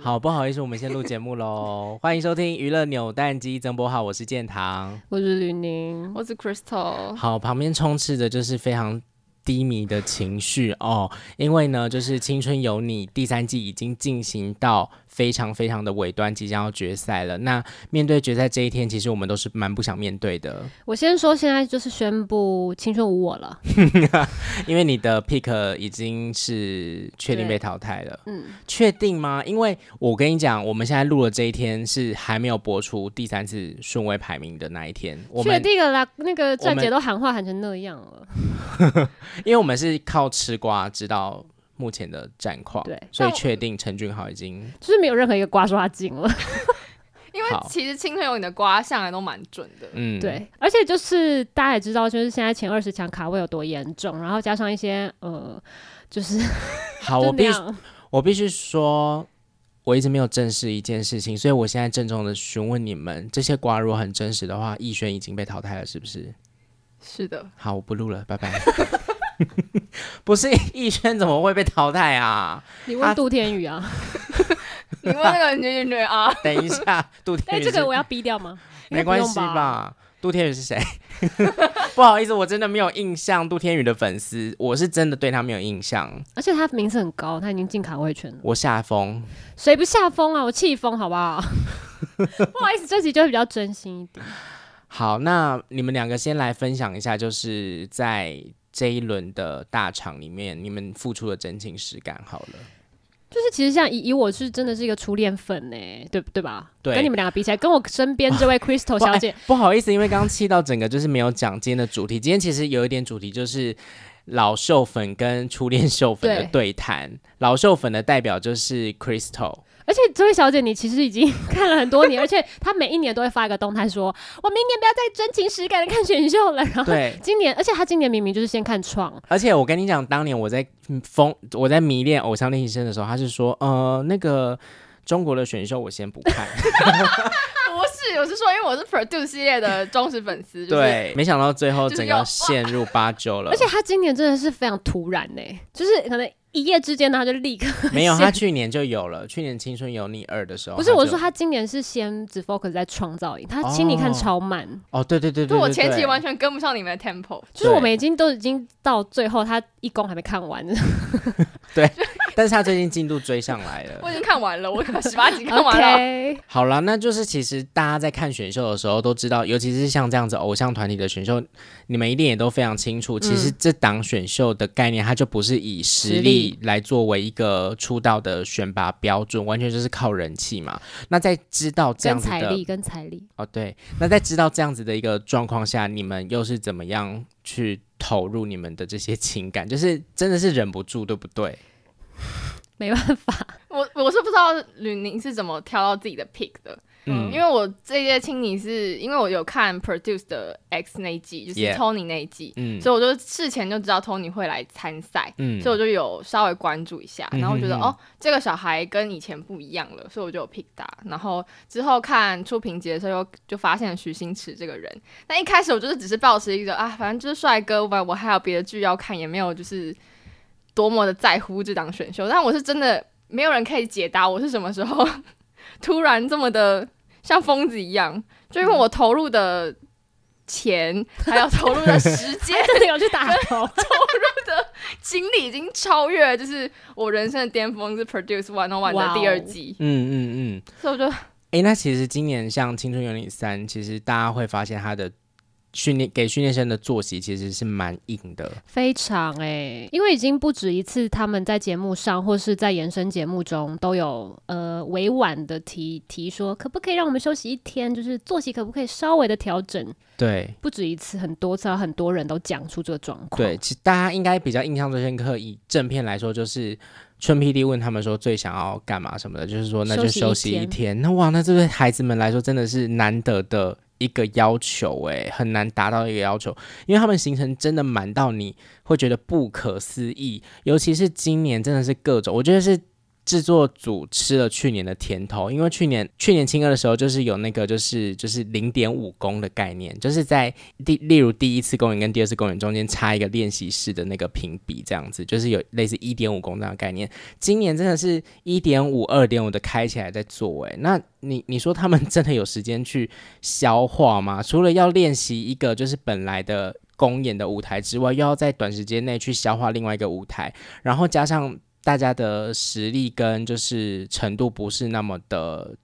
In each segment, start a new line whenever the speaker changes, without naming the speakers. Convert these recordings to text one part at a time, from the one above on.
好，不好意思，我们先录节目喽。欢迎收听娱乐扭蛋机曾博浩，我是建堂，
我是吕宁，
我是 Crystal。
好，旁边充斥着就是非常低迷的情绪哦，因为呢，就是《青春有你》第三季已经进行到。非常非常的尾端，即将要决赛了。那面对决赛这一天，其实我们都是蛮不想面对的。
我先说，现在就是宣布青春无我了，
因为你的 pick 已经是确定被淘汰了。嗯，确定吗？因为我跟你讲，我们现在录的这一天是还没有播出第三次顺位排名的那一天。
确定了啦，那个站姐都喊话喊成那样了。
因为我们是靠吃瓜知道。目前的战况，对，所以确定陈俊豪已经
就是没有任何一个瓜说他进了，
因为其实青春有你的瓜向来都蛮准的，
嗯，对，而且就是大家也知道，就是现在前二十强卡位有多严重，然后加上一些呃，就是
好，我必须我必须说，我一直没有正视一件事情，所以我现在郑重的询问你们，这些瓜如果很真实的话，逸轩已经被淘汰了，是不是？
是的，
好，我不录了，拜拜。不是逸轩怎么会被淘汰啊？
你问杜天宇啊？
你问那个女女女啊？
等一下，杜天宇，
哎，这个我要逼掉吗？
没关系吧？杜天宇是谁？不好意思，我真的没有印象。杜天宇的粉丝，我是真的对他没有印象。
而且他名次很高，他已经进卡位圈了。
我下风，
谁不下风啊？我气疯，好不好？不好意思，这集就会比较真心一点。
好，那你们两个先来分享一下，就是在。这一轮的大场里面，你们付出的真情实感好了。
就是其实像以以我是真的是一个初恋粉呢，对对吧？
对，
跟你们两个比起来，跟我身边这位 Crystal 小姐，
不好意思，因为刚刚气到整个就是没有讲今天的主题。今天其实有一点主题，就是老秀粉跟初恋秀粉的对谈。老秀粉的代表就是 Crystal。
而且这位小姐，你其实已经 看了很多年，而且她每一年都会发一个动态，说我明年不要再真情实感的看选秀了。然后今年，而且她今年明明就是先看创。
而且我跟你讲，当年我在疯，我在迷恋偶像练习生的时候，她是说，呃，那个中国的选秀我先不看。
不是，我是说，因为我是 Produce 系列的忠实粉丝。
对，没想到最后整个陷入八九了。
而且她今年真的是非常突然呢，就是可能。一夜之间，他就立刻
没有。他去年就有了，去年《青春有你二》的时候，
不是我说他今年是先只 focus 在创造营，他请你看超慢
哦，对对对对，
就我前期完全跟不上你们的 tempo，
就是我们已经都已经到最后，他一公还没看完呢。
对，但是他最近进度追上来了，
我已经看完了，我十八集看完了。Okay.
好了，那就是其实大家在看选秀的时候都知道，尤其是像这样子偶像团体的选秀，你们一定也都非常清楚，其实这档选秀的概念，它就不是以实力来作为一个出道的选拔标准，完全就是靠人气嘛。那在知道这样子的
财力跟财力
哦，对，那在知道这样子的一个状况下，你们又是怎么样去投入你们的这些情感？就是真的是忍不住，对不对？
没办法，
我我是不知道吕宁是怎么挑到自己的 pick 的。嗯，因为我这届青你是因为我有看 Produce 的 X 那一季，就是 Tony 那一季，嗯，所以我就事前就知道 Tony 会来参赛，嗯，所以我就有稍微关注一下，然后我觉得、嗯、哼哼哦，这个小孩跟以前不一样了，所以我就有 pick 他。然后之后看出评节的时候，又就发现了徐星驰这个人。但一开始我就是只是抱持一个啊，反正就是帅哥，我我还有别的剧要看，也没有就是多么的在乎这档选秀。但我是真的没有人可以解答我是什么时候 突然这么的。像疯子一样，就因为我投入的钱，嗯、还有投入的时间，
真的有去打投，
投入的精力已经超越，就是我人生的巅峰是 Produce One on One 的第二季。嗯嗯嗯，所以我就，哎、
欸，那其实今年像《青春有你三》，其实大家会发现它的。训练给训练生的作息其实是蛮硬的，
非常哎、欸，因为已经不止一次，他们在节目上或是在延伸节目中都有呃委婉的提提说，可不可以让我们休息一天，就是作息可不可以稍微的调整？
对，
不止一次，很多次，很多人都讲出这个状况。
对，其实大家应该比较印象最深刻，以正片来说，就是春 PD 问他们说最想要干嘛什么的，就是说那就休息一天。一天那哇，那这对孩子们来说真的是难得的。一个要求，哎，很难达到一个要求，因为他们行程真的满到你会觉得不可思议，尤其是今年真的是各种，我觉得是制作组吃了去年的甜头，因为去年去年青二的时候，就是有那个就是就是零点五公的概念，就是在第例如第一次公演跟第二次公演中间插一个练习室的那个评比，这样子就是有类似一点五公这样的概念。今年真的是一点五、二点五的开起来在做，哎，那你你说他们真的有时间去消化吗？除了要练习一个就是本来的公演的舞台之外，又要在短时间内去消化另外一个舞台，然后加上。大家的实力跟就是程度不是那么的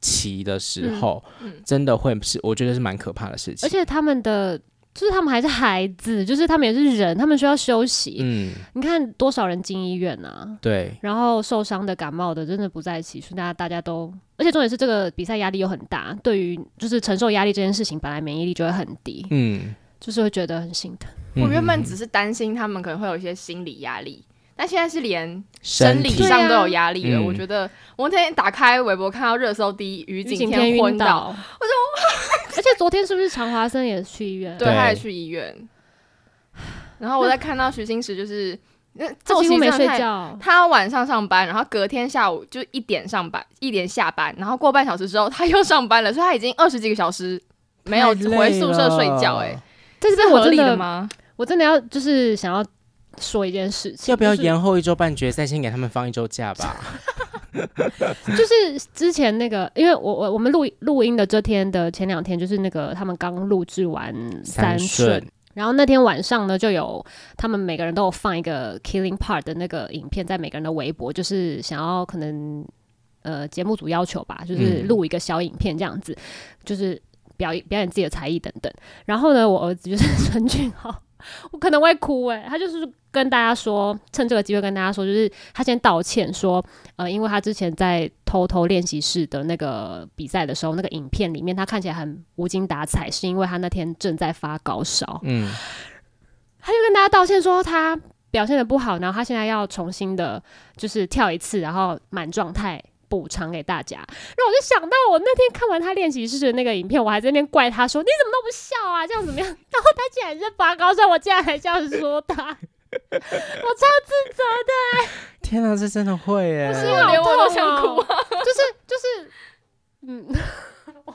齐的时候，嗯嗯、真的会是我觉得是蛮可怕的事情。
而且他们的就是他们还是孩子，就是他们也是人，他们需要休息。嗯，你看多少人进医院啊？
对，
然后受伤的、感冒的，真的不在一起，所以。大家大家都，而且重点是这个比赛压力又很大，对于就是承受压力这件事情，本来免疫力就会很低。嗯，就是会觉得很心疼。
我原本只是担心他们可能会有一些心理压力。那现在是连生理上都有压力了，啊、我觉得我那天打开微博看到热搜第一，于景天昏倒，我
说，而且昨天是不是常华生也去医院？
对，他也去医院。然后我再看到徐星驰，就是那
作息没睡觉，
他晚上上班，然后隔天下午就一点上班，一点下班，然后过半小时之后他又上班了，所以他已经二十几个小时没有回宿舍睡觉，欸。哎，
这是合理的吗？我真的要就是想要。说一件事情，
要不要延后一周半决赛，先给他们放一周假吧？
就是之前那个，因为我我我们录录音的这天的前两天，就是那个他们刚录制完三顺，然后那天晚上呢，就有他们每个人都有放一个 Killing Part 的那个影片在每个人的微博，就是想要可能呃节目组要求吧，就是录一个小影片这样子，就是表演表演自己的才艺等等。然后呢，我儿子就是陈俊豪。我可能会哭诶、欸，他就是跟大家说，趁这个机会跟大家说，就是他先道歉说，呃，因为他之前在偷偷练习室的那个比赛的时候，那个影片里面他看起来很无精打采，是因为他那天正在发高烧。嗯，他就跟大家道歉说他表现的不好，然后他现在要重新的，就是跳一次，然后满状态。补偿给大家，然后我就想到，我那天看完他练习室的那个影片，我还在那边怪他说：“你怎么都不笑啊？这样怎么样？”然后他竟然是发高烧，我竟然还这样说他，我超自责的、欸。
天哪，这真的会耶！
不是我连我都想哭、啊，
就是就是，嗯，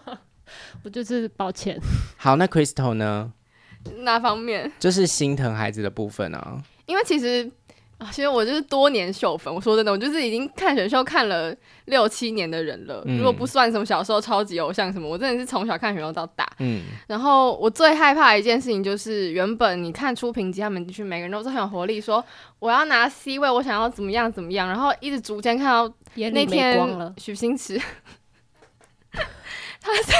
我就是抱歉。
好，那 Crystal 呢？
哪方面？
就是心疼孩子的部分啊，
因为其实。啊，其实我就是多年秀粉。我说真的，我就是已经看选秀看了六七年的人了。嗯、如果不算什么小时候超级偶像什么，我真的是从小看选秀到大。嗯。然后我最害怕的一件事情就是，原本你看出评级他们进去，每个人都是很有活力，说我要拿 C 位，我想要怎么样怎么样。然后一直逐渐看到那天许星驰，他在。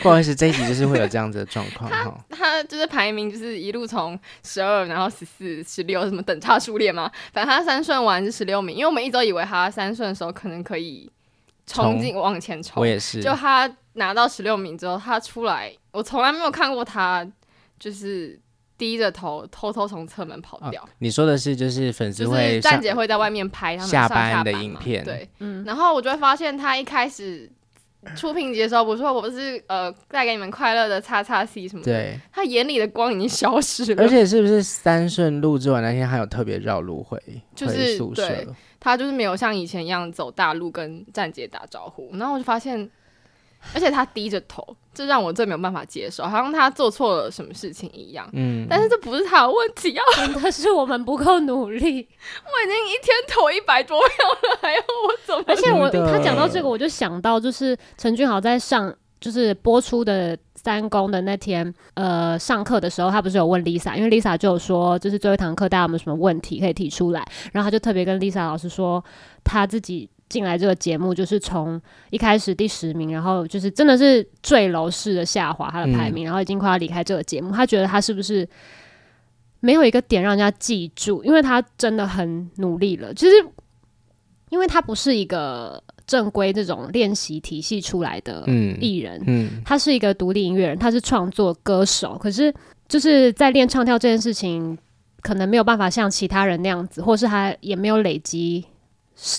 不好意思，这一集就是会有这样子的状况 哈。
他就是排名就是一路从十二，然后十四、十六什么等差数列嘛。反正他三顺完是十六名，因为我们一直都以为他三顺的时候可能可以冲进往前冲。
我也是。
就他拿到十六名之后，他出来，我从来没有看过他就是低着头偷偷从侧门跑掉。哦。
你说的是就是粉丝会
站姐会在外面拍他们下班，
下班的影片，
对，嗯。然后我就会发现他一开始。初评节的时候，我说我不是呃带给你们快乐的叉叉 C 什么的，对，他眼里的光已经消失了。
而且是不是三顺录制完那天还有特别绕路回
就是
回宿舍？
对，他就是没有像以前一样走大路跟站姐打招呼，然后我就发现。而且他低着头，这让我最没有办法接受，好像他做错了什么事情一样。嗯，但是这不是他的问题啊，
真的是我们不够努力。
我已经一天投一百多票了，还要我怎么？
而且我他讲到这个，我就想到就是陈俊豪在上就是播出的三公的那天，呃，上课的时候，他不是有问 Lisa，因为 Lisa 就有说，就是最后一堂课大家有没有什么问题可以提出来，然后他就特别跟 Lisa 老师说他自己。进来这个节目就是从一开始第十名，然后就是真的是坠楼式的下滑他的排名，嗯、然后已经快要离开这个节目。他觉得他是不是没有一个点让人家记住？因为他真的很努力了。其实，因为他不是一个正规这种练习体系出来的艺人，嗯嗯、他是一个独立音乐人，他是创作歌手。可是就是在练唱跳这件事情，可能没有办法像其他人那样子，或是他也没有累积。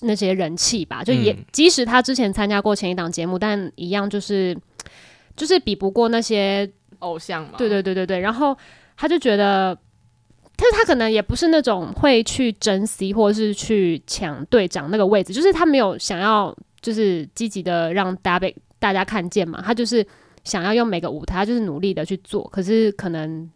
那些人气吧，就也、嗯、即使他之前参加过前一档节目，但一样就是就是比不过那些
偶像嘛。
对对对对对，然后他就觉得但是他可能也不是那种会去珍惜或者是去抢队长那个位置，就是他没有想要就是积极的让大家被大家看见嘛，他就是想要用每个舞台，他就是努力的去做。可是可能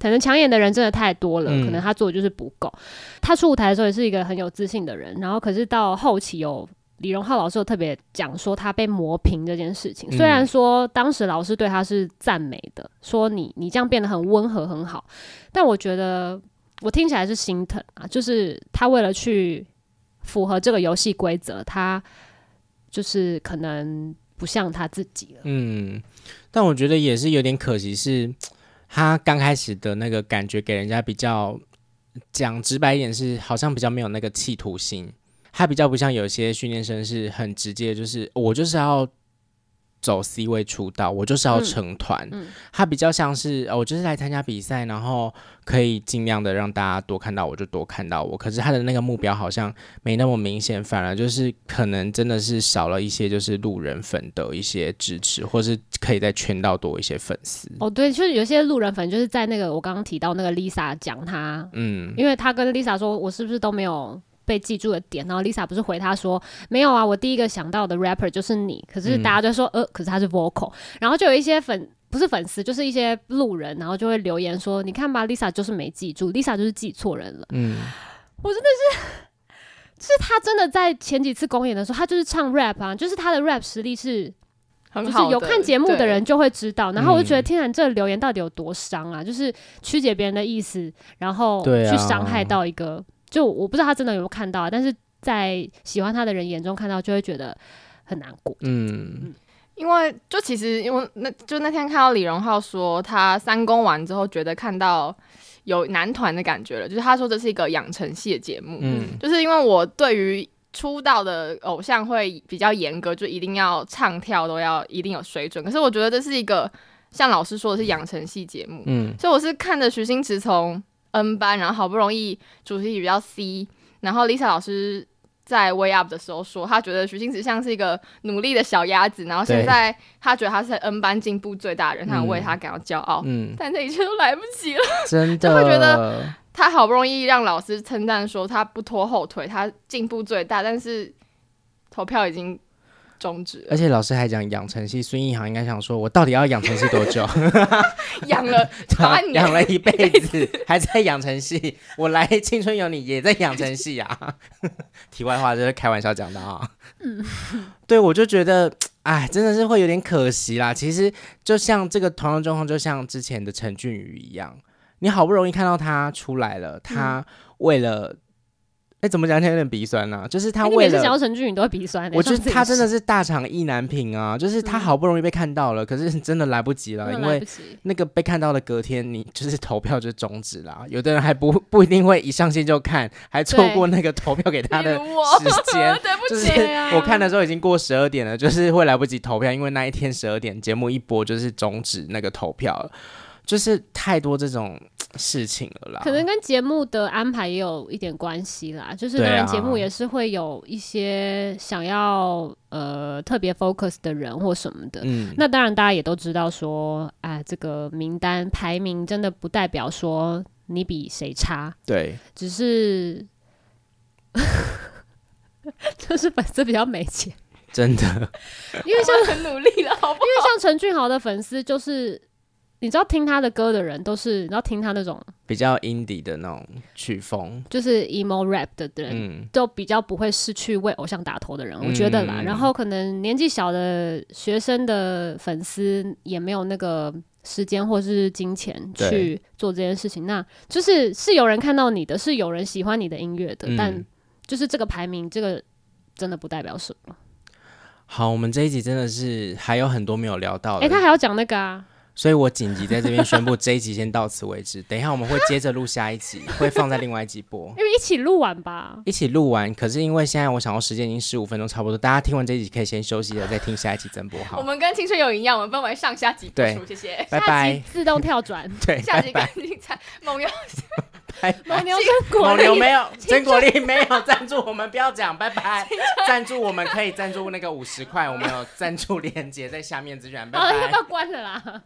可能抢眼的人真的太多了，嗯、可能他做的就是不够。他出舞台的时候也是一个很有自信的人，然后可是到后期有。李荣浩老师有特别讲说他被磨平这件事情，虽然说当时老师对他是赞美的，说你你这样变得很温和很好，但我觉得我听起来是心疼啊，就是他为了去符合这个游戏规则，他就是可能不像他自己了。
嗯，但我觉得也是有点可惜，是他刚开始的那个感觉给人家比较讲直白一点，是好像比较没有那个企图心。他比较不像有些训练生是很直接，就是我就是要走 C 位出道，我就是要成团。他比较像是我就是来参加比赛，然后可以尽量的让大家多看到我，就多看到我。可是他的那个目标好像没那么明显，反而就是可能真的是少了一些就是路人粉的一些支持，或是可以再圈到多一些粉丝。
哦，对，就是有些路人粉就是在那个我刚刚提到那个 Lisa 讲他，嗯，因为他跟 Lisa 说，我是不是都没有。被记住的点，然后 Lisa 不是回他说没有啊，我第一个想到的 rapper 就是你。可是大家就说、嗯、呃，可是他是 vocal，然后就有一些粉不是粉丝，就是一些路人，然后就会留言说，你看吧，Lisa 就是没记住，Lisa 就是记错人了。嗯，我真的是，就 是他真的在前几次公演的时候，他就是唱 rap 啊，就是他的 rap 实力是很好，就是有看节目的人就会知道。然后我就觉得，天然这个留言到底有多伤啊？就是曲解别人的意思，然后去伤害到一个。就我不知道他真的有没有看到，但是在喜欢他的人眼中看到，就会觉得很难过。嗯，
因为就其实因为那就那天看到李荣浩说他三公完之后，觉得看到有男团的感觉了，就是他说这是一个养成系的节目。嗯，就是因为我对于出道的偶像会比较严格，就一定要唱跳都要一定有水准。可是我觉得这是一个像老师说的是养成系节目。嗯，所以我是看着徐星驰从。N 班，然后好不容易主题曲比较 C，然后 Lisa 老师在 Way Up 的时候说，他觉得徐星驰像是一个努力的小鸭子，然后现在他觉得他是 N 班进步最大的人，他为他感到骄傲。嗯，但这一切都来不及了，
真的，
就会觉得他好不容易让老师称赞说他不拖后腿，他进步最大，但是投票已经。终止，
而且老师还讲养成系，孙艺航应该想说，我到底要养成系多久？
养了 八年，
养了一辈子，还在养成系。我来青春有你也在养成系啊。题外话，就是开玩笑讲的啊。嗯，对，我就觉得，哎，真的是会有点可惜啦。其实就像这个同样状况，就像之前的陈俊宇一样，你好不容易看到他出来了，他为了。哎，怎么讲起来有点鼻酸呢、啊？就是他为了，欸、你每次讲到陈俊宇都会鼻酸。我觉得他真的是大厂意难平啊！就是他好不容易被看到了，嗯、可是真的来不及了，因为那个被看到的隔天，你就是投票就终止了。有的人还不不一定会一上线就看，还错过那个投票给他的时间。对不起，我看的时候已经过十二点了，就是会来不及投票，因为那一天十二点节目一播就是终止那个投票了，就是太多这种。事情了啦，
可能跟节目的安排也有一点关系啦。就是当然节目也是会有一些想要呃特别 focus 的人或什么的。嗯，那当然大家也都知道说，哎，这个名单排名真的不代表说你比谁差。
对，
只是 就是粉丝比较没钱，
真的。
因为像
很努力了，好不好？
因为像陈俊豪的粉丝就是。你知道听他的歌的人都是，你知道听他那种
比较 indie 的那种曲风，
就是 emo rap 的人，嗯、都比较不会是去为偶像打 call 的人，嗯、我觉得啦。然后可能年纪小的学生的粉丝也没有那个时间或是金钱去做这件事情。那就是是有人看到你的，是有人喜欢你的音乐的，嗯、但就是这个排名，这个真的不代表什么。
好，我们这一集真的是还有很多没有聊到的。哎、
欸，他还要讲那个啊。
所以我紧急在这边宣布，这一集先到此为止。等一下我们会接着录下一集，会放在另外一集播。
因为一起录完吧，
一起录完。可是因为现在我想要时间已经十五分钟，差不多。大家听完这一集可以先休息了，再听下一集增播。好，
我们跟青春有一样，我们分为上下集播出。谢谢，
拜拜。
自动跳转，
对，
下集更精彩。蒙牛，
蒙牛真果，
蒙牛没有，真果粒没有赞助我们，不要讲，拜拜。赞助我们可以赞助那个五十块，我们有赞助链接在下面资源。拜拜。
要不要关了啦？